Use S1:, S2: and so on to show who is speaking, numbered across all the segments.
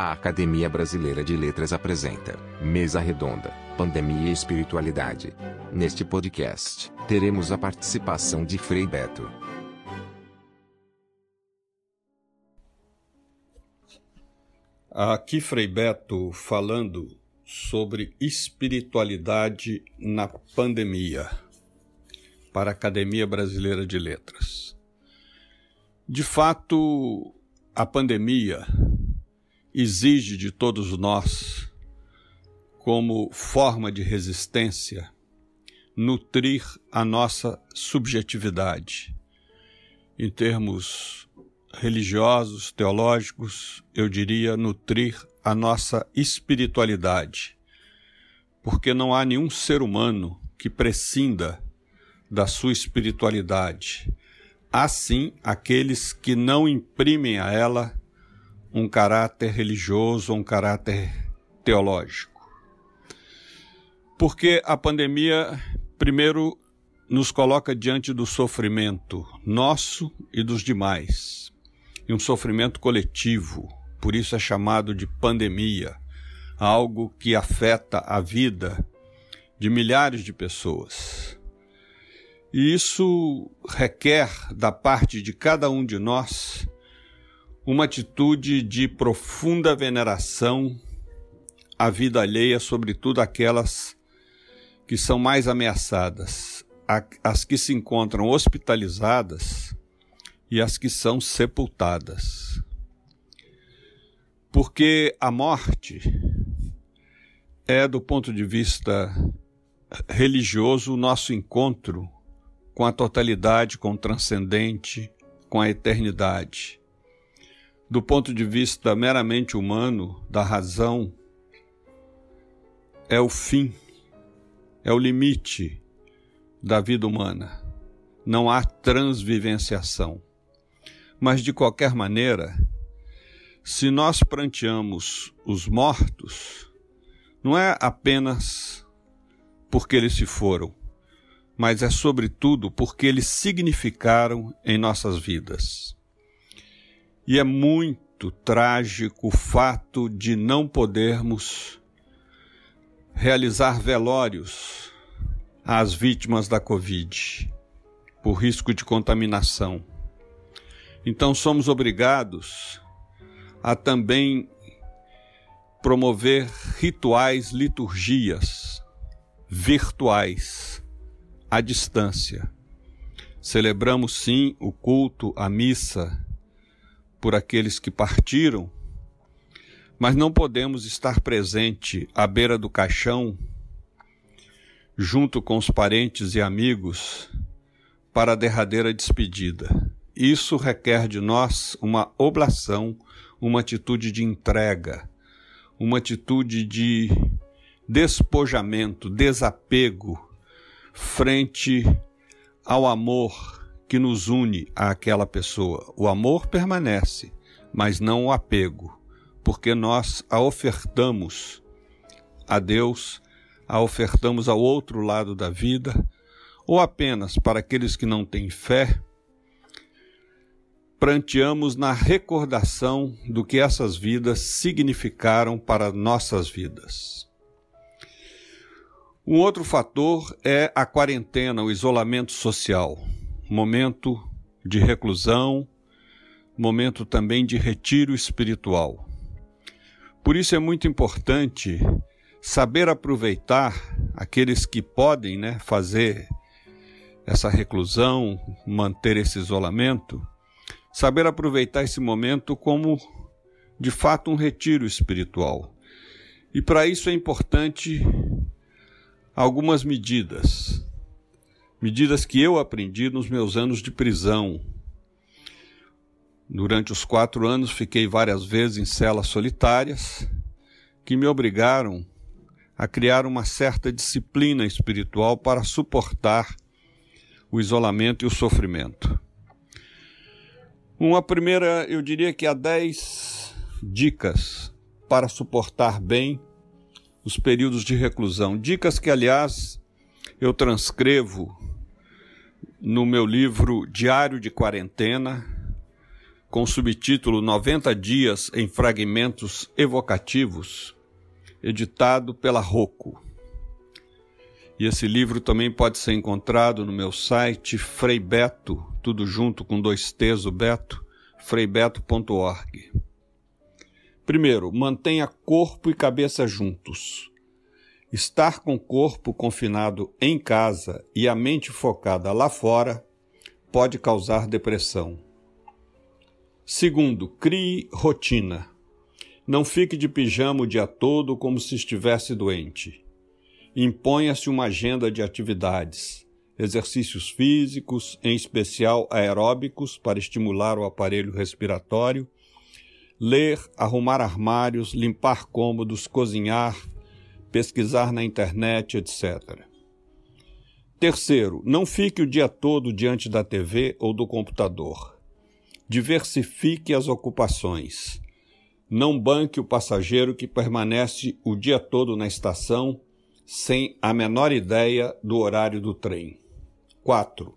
S1: A Academia Brasileira de Letras apresenta Mesa Redonda, Pandemia e Espiritualidade. Neste podcast, teremos a participação de Frei Beto.
S2: Aqui Frei Beto falando sobre espiritualidade na pandemia para a Academia Brasileira de Letras. De fato, a pandemia exige de todos nós, como forma de resistência, nutrir a nossa subjetividade. Em termos religiosos, teológicos, eu diria nutrir a nossa espiritualidade, porque não há nenhum ser humano que prescinda da sua espiritualidade. Há sim aqueles que não imprimem a ela um caráter religioso um caráter teológico. Porque a pandemia, primeiro, nos coloca diante do sofrimento nosso e dos demais, e um sofrimento coletivo, por isso é chamado de pandemia, algo que afeta a vida de milhares de pessoas. E isso requer da parte de cada um de nós uma atitude de profunda veneração à vida alheia, sobretudo aquelas que são mais ameaçadas, as que se encontram hospitalizadas e as que são sepultadas. Porque a morte é, do ponto de vista religioso, o nosso encontro com a totalidade, com o transcendente, com a eternidade do ponto de vista meramente humano, da razão, é o fim, é o limite da vida humana. Não há transvivenciação. Mas, de qualquer maneira, se nós pranteamos os mortos, não é apenas porque eles se foram, mas é sobretudo porque eles significaram em nossas vidas. E é muito trágico o fato de não podermos realizar velórios às vítimas da Covid por risco de contaminação. Então somos obrigados a também promover rituais, liturgias virtuais à distância. Celebramos sim o culto, a missa, por aqueles que partiram, mas não podemos estar presente à beira do caixão, junto com os parentes e amigos, para a derradeira despedida. Isso requer de nós uma oblação, uma atitude de entrega, uma atitude de despojamento, desapego frente ao amor que nos une àquela pessoa. O amor permanece, mas não o apego, porque nós a ofertamos a Deus, a ofertamos ao outro lado da vida, ou apenas para aqueles que não têm fé, pranteamos na recordação do que essas vidas significaram para nossas vidas. Um outro fator é a quarentena, o isolamento social momento de reclusão, momento também de retiro espiritual. Por isso é muito importante saber aproveitar aqueles que podem né, fazer essa reclusão, manter esse isolamento, saber aproveitar esse momento como de fato um retiro espiritual. E para isso é importante algumas medidas medidas que eu aprendi nos meus anos de prisão. Durante os quatro anos fiquei várias vezes em celas solitárias que me obrigaram a criar uma certa disciplina espiritual para suportar o isolamento e o sofrimento. Uma primeira, eu diria que há dez dicas para suportar bem os períodos de reclusão. Dicas que, aliás, eu transcrevo no meu livro Diário de Quarentena, com o subtítulo 90 Dias em Fragmentos Evocativos, editado pela Rocco. E esse livro também pode ser encontrado no meu site Frei Beto, tudo junto com dois T's o Beto, freibeto.org. Primeiro, mantenha corpo e cabeça juntos. Estar com o corpo confinado em casa e a mente focada lá fora pode causar depressão. Segundo, crie rotina. Não fique de pijama o dia todo como se estivesse doente. Imponha-se uma agenda de atividades, exercícios físicos, em especial aeróbicos, para estimular o aparelho respiratório, ler, arrumar armários, limpar cômodos, cozinhar, pesquisar na internet, etc. Terceiro, não fique o dia todo diante da TV ou do computador. Diversifique as ocupações. Não banque o passageiro que permanece o dia todo na estação sem a menor ideia do horário do trem. 4.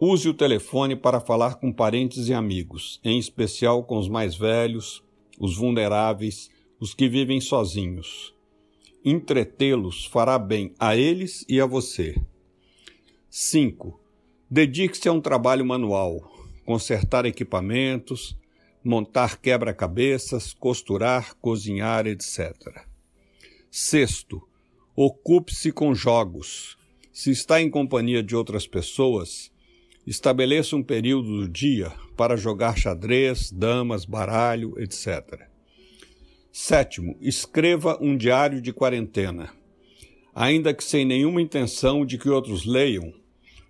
S2: Use o telefone para falar com parentes e amigos, em especial com os mais velhos, os vulneráveis, os que vivem sozinhos. Entretê-los fará bem a eles e a você. 5. Dedique-se a um trabalho manual, consertar equipamentos, montar quebra-cabeças, costurar, cozinhar, etc. Sexto, ocupe-se com jogos. Se está em companhia de outras pessoas, estabeleça um período do dia para jogar xadrez, damas, baralho, etc. Sétimo, escreva um diário de quarentena. Ainda que sem nenhuma intenção de que outros leiam,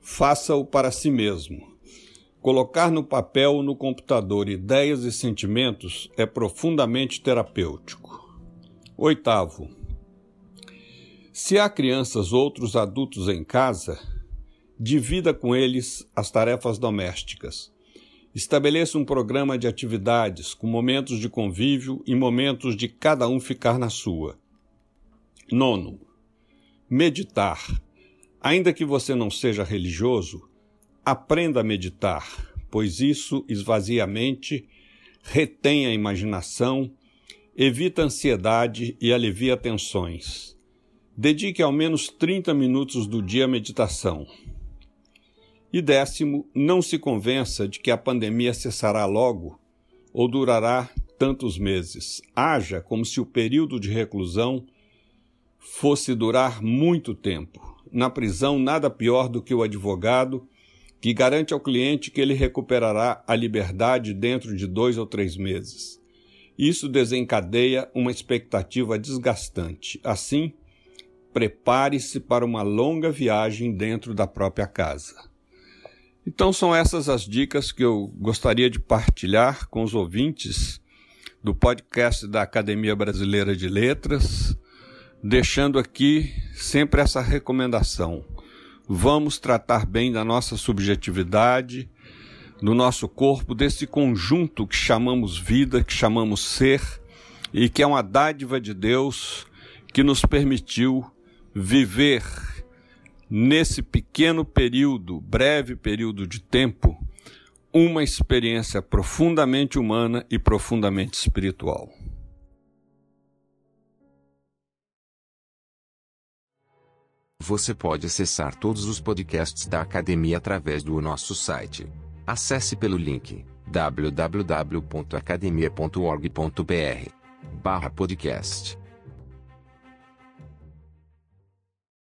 S2: faça-o para si mesmo Colocar no papel ou no computador ideias e sentimentos é profundamente terapêutico. Oitavo. Se há crianças ou outros adultos em casa, divida com eles as tarefas domésticas. Estabeleça um programa de atividades com momentos de convívio e momentos de cada um ficar na sua. Nono. Meditar. Ainda que você não seja religioso, Aprenda a meditar, pois isso esvazia a mente, retém a imaginação, evita ansiedade e alivia tensões. Dedique ao menos 30 minutos do dia à meditação. E décimo, não se convença de que a pandemia cessará logo ou durará tantos meses. Haja como se o período de reclusão fosse durar muito tempo. Na prisão, nada pior do que o advogado que garante ao cliente que ele recuperará a liberdade dentro de dois ou três meses. Isso desencadeia uma expectativa desgastante. Assim, prepare-se para uma longa viagem dentro da própria casa. Então, são essas as dicas que eu gostaria de partilhar com os ouvintes do podcast da Academia Brasileira de Letras, deixando aqui sempre essa recomendação. Vamos tratar bem da nossa subjetividade, do nosso corpo, desse conjunto que chamamos vida, que chamamos ser, e que é uma dádiva de Deus que nos permitiu viver nesse pequeno período, breve período de tempo, uma experiência profundamente humana e profundamente espiritual.
S1: Você pode acessar todos os podcasts da academia através do nosso site. Acesse pelo link www.academia.org.br/podcast.